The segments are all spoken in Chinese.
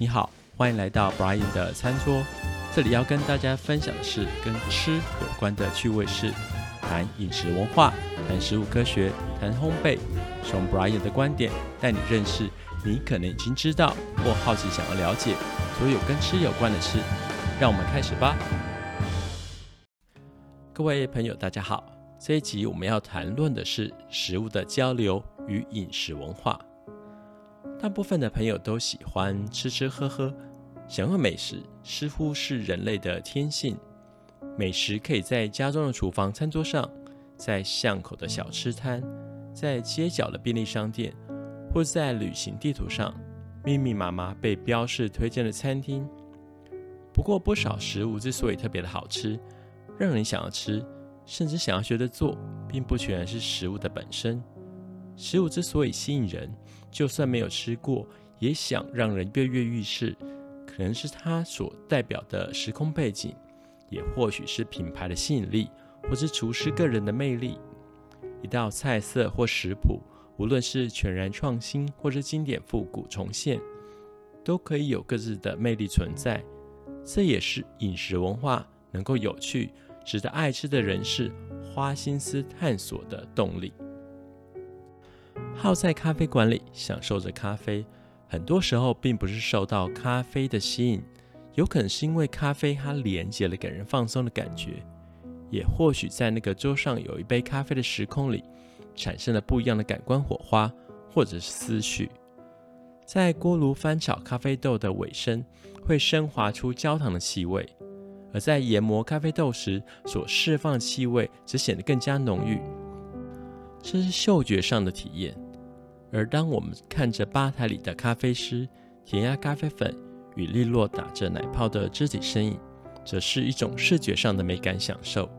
你好，欢迎来到 Brian 的餐桌。这里要跟大家分享的是跟吃有关的趣味事，谈饮食文化，谈食物科学，谈烘焙。从 Brian 的观点带你认识你可能已经知道或好奇想要了解所有跟吃有关的事。让我们开始吧。各位朋友，大家好。这一集我们要谈论的是食物的交流与饮食文化。大部分的朋友都喜欢吃吃喝喝，享用美食似乎是人类的天性。美食可以在家中的厨房餐桌上，在巷口的小吃摊，在街角的便利商店，或在旅行地图上密密麻麻被标示推荐的餐厅。不过，不少食物之所以特别的好吃，让人想要吃，甚至想要学着做，并不全然是食物的本身。食物之所以吸引人，就算没有吃过，也想让人跃跃欲试。可能是它所代表的时空背景，也或许是品牌的吸引力，或是厨师个人的魅力。一道菜色或食谱，无论是全然创新，或是经典复古重现，都可以有各自的魅力存在。这也是饮食文化能够有趣、值得爱吃的人士花心思探索的动力。泡在咖啡馆里享受着咖啡，很多时候并不是受到咖啡的吸引，有可能是因为咖啡它连接了给人放松的感觉，也或许在那个桌上有一杯咖啡的时空里，产生了不一样的感官火花，或者是思绪。在锅炉翻炒咖啡豆的尾声，会升华出焦糖的气味，而在研磨咖啡豆时所释放的气味，则显得更加浓郁。这是嗅觉上的体验。而当我们看着吧台里的咖啡师填压咖啡粉与利落打着奶泡的肢体身影，则是一种视觉上的美感享受。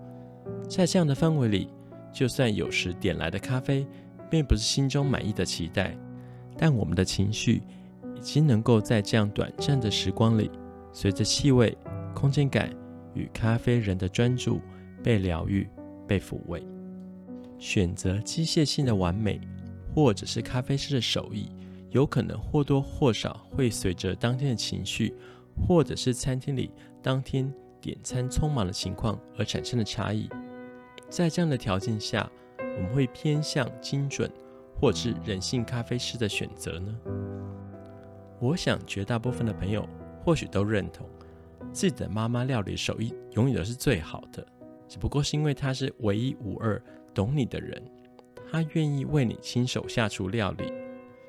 在这样的氛围里，就算有时点来的咖啡并不是心中满意的期待，但我们的情绪已经能够在这样短暂的时光里，随着气味、空间感与咖啡人的专注被疗愈、被抚慰。选择机械性的完美。或者是咖啡师的手艺，有可能或多或少会随着当天的情绪，或者是餐厅里当天点餐匆忙的情况而产生的差异。在这样的条件下，我们会偏向精准或是人性咖啡师的选择呢？我想绝大部分的朋友或许都认同，自己的妈妈料理手艺永远都是最好的，只不过是因为她是唯一无二懂你的人。他愿意为你亲手下厨料理，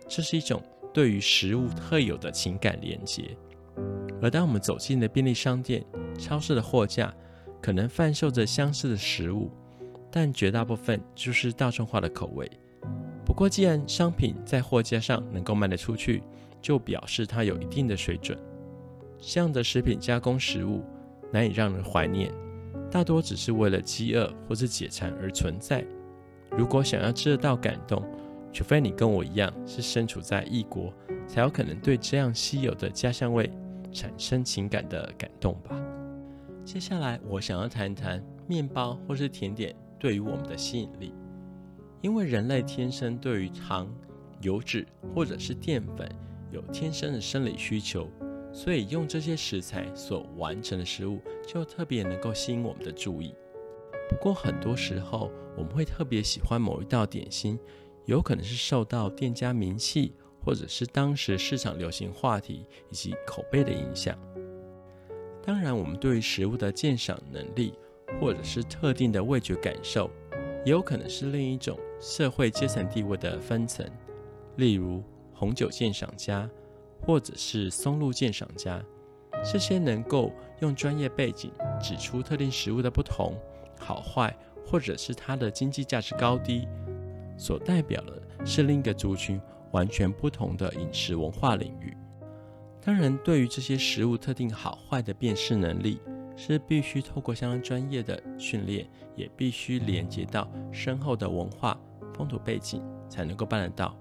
这是一种对于食物特有的情感连接。而当我们走进了便利商店、超市的货架，可能贩售着相似的食物，但绝大部分就是大众化的口味。不过，既然商品在货架上能够卖得出去，就表示它有一定的水准。这样的食品加工食物难以让人怀念，大多只是为了饥饿或是解馋而存在。如果想要吃得到感动，除非你跟我一样是身处在异国，才有可能对这样稀有的家乡味产生情感的感动吧。接下来，我想要谈谈面包或是甜点对于我们的吸引力。因为人类天生对于糖、油脂或者是淀粉有天生的生理需求，所以用这些食材所完成的食物就特别能够吸引我们的注意。不过很多时候，我们会特别喜欢某一道点心，有可能是受到店家名气，或者是当时市场流行话题以及口碑的影响。当然，我们对于食物的鉴赏能力，或者是特定的味觉感受，也有可能是另一种社会阶层地位的分层。例如，红酒鉴赏家，或者是松露鉴赏家，这些能够用专业背景指出特定食物的不同。好坏，或者是它的经济价值高低，所代表的是另一个族群完全不同的饮食文化领域。当然，对于这些食物特定好坏的辨识能力，是必须透过相当专业的训练，也必须连接到深厚的文化风土背景，才能够办得到。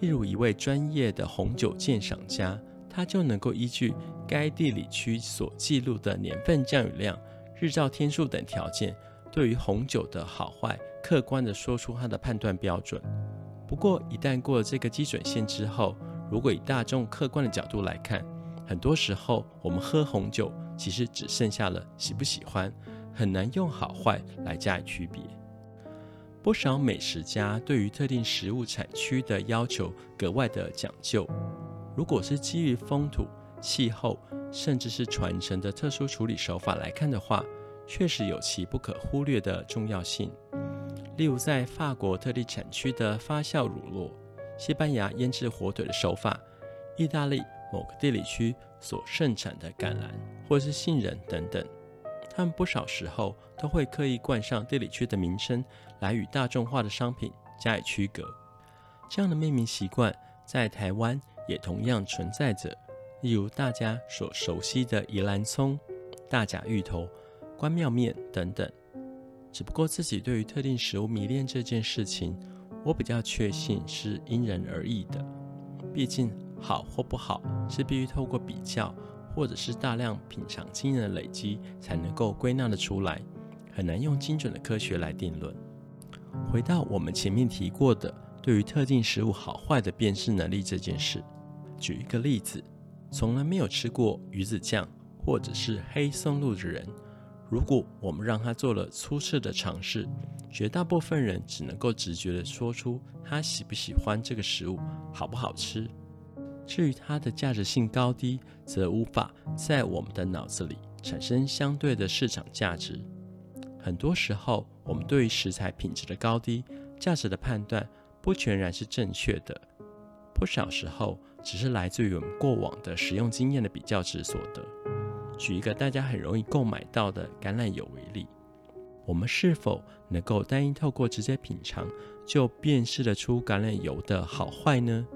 例如，一位专业的红酒鉴赏家，他就能够依据该地理区所记录的年份降雨量。日照天数等条件，对于红酒的好坏，客观地说出它的判断标准。不过，一旦过了这个基准线之后，如果以大众客观的角度来看，很多时候，我们喝红酒其实只剩下了喜不喜欢，很难用好坏来加以区别。不少美食家对于特定食物产区的要求格外的讲究。如果是基于风土、气候，甚至是传承的特殊处理手法来看的话，确实有其不可忽略的重要性。例如，在法国特定产区的发酵乳酪、西班牙腌制火腿的手法、意大利某个地理区所盛产的橄榄或是杏仁等等。他们不少时候都会刻意冠上地理区的名称，来与大众化的商品加以区隔。这样的命名习惯在台湾也同样存在着，例如大家所熟悉的宜兰葱、大甲芋头、关庙面等等。只不过自己对于特定食物迷恋这件事情，我比较确信是因人而异的。毕竟好或不好是必须透过比较。或者是大量品尝经验的累积，才能够归纳得出来，很难用精准的科学来定论。回到我们前面提过的，对于特定食物好坏的辨识能力这件事，举一个例子，从来没有吃过鱼子酱或者是黑松露的人，如果我们让他做了初次的尝试，绝大部分人只能够直觉地说出他喜不喜欢这个食物，好不好吃。至于它的价值性高低，则无法在我们的脑子里产生相对的市场价值。很多时候，我们对于食材品质的高低、价值的判断，不全然是正确的。不少时候，只是来自于我们过往的食用经验的比较值所得。举一个大家很容易购买到的橄榄油为例，我们是否能够单一透过直接品尝，就辨识得出橄榄油的好坏呢？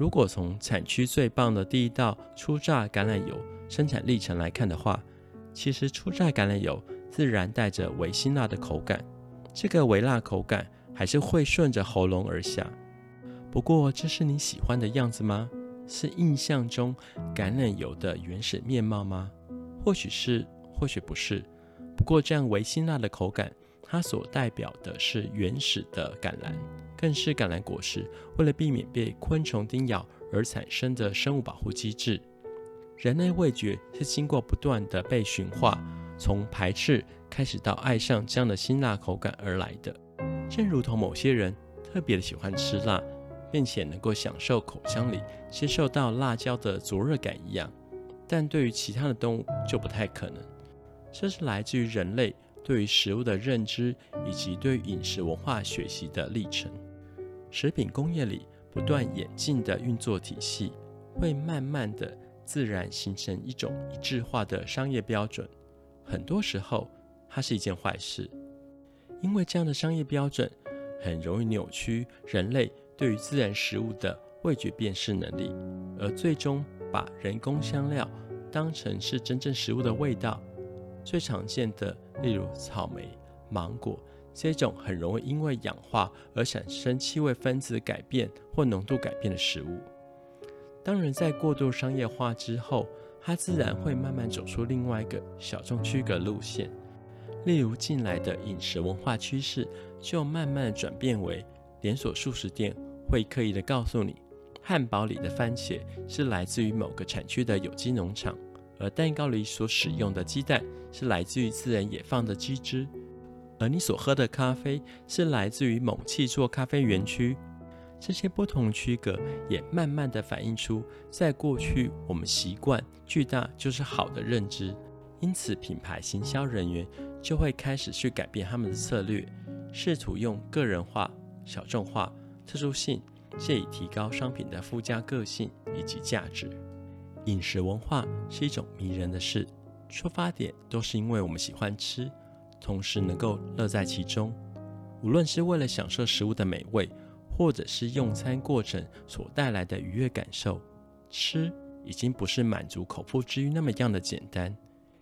如果从产区最棒的第一道初榨橄榄油生产历程来看的话，其实初榨橄榄油自然带着微辛辣的口感，这个微辣口感还是会顺着喉咙而下。不过，这是你喜欢的样子吗？是印象中橄榄油的原始面貌吗？或许是，或许不是。不过，这样微辛辣的口感，它所代表的是原始的橄榄。更是橄榄果实为了避免被昆虫叮咬而产生的生物保护机制。人类味觉是经过不断的被驯化，从排斥开始到爱上这样的辛辣口感而来的。正如同某些人特别的喜欢吃辣，并且能够享受口腔里接受到辣椒的灼热感一样，但对于其他的动物就不太可能。这是来自于人类对于食物的认知以及对饮食文化学习的历程。食品工业里不断演进的运作体系，会慢慢的自然形成一种一致化的商业标准。很多时候，它是一件坏事，因为这样的商业标准很容易扭曲人类对于自然食物的味觉辨识能力，而最终把人工香料当成是真正食物的味道。最常见的，例如草莓、芒果。这种很容易因为氧化而产生气味分子改变或浓度改变的食物，当人在过度商业化之后，它自然会慢慢走出另外一个小众区隔路线。例如，近来的饮食文化趋势就慢慢转变为连锁速食店会刻意的告诉你，汉堡里的番茄是来自于某个产区的有机农场，而蛋糕里所使用的鸡蛋是来自于自然野放的鸡只。而你所喝的咖啡是来自于某契作咖啡园区，这些不同区隔也慢慢的反映出，在过去我们习惯巨大就是好的认知，因此品牌行销人员就会开始去改变他们的策略，试图用个人化、小众化、特殊性，借以提高商品的附加个性以及价值。饮食文化是一种迷人的事，出发点都是因为我们喜欢吃。同时能够乐在其中，无论是为了享受食物的美味，或者是用餐过程所带来的愉悦感受，吃已经不是满足口腹之欲那么样的简单。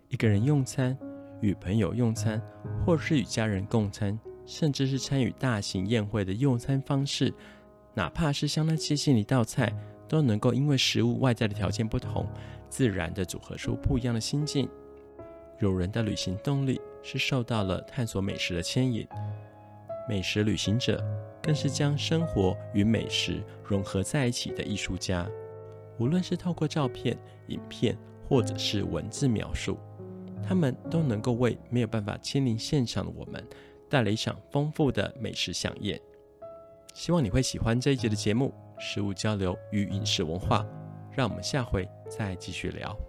一个人用餐，与朋友用餐，或是与家人共餐，甚至是参与大型宴会的用餐方式，哪怕是相当接近一道菜，都能够因为食物外在的条件不同，自然地组合出不一样的心境。有人的旅行动力是受到了探索美食的牵引，美食旅行者更是将生活与美食融合在一起的艺术家。无论是透过照片、影片，或者是文字描述，他们都能够为没有办法亲临现场的我们，带来一场丰富的美食饗宴。希望你会喜欢这一集的节目《食物交流与饮食文化》，让我们下回再继续聊。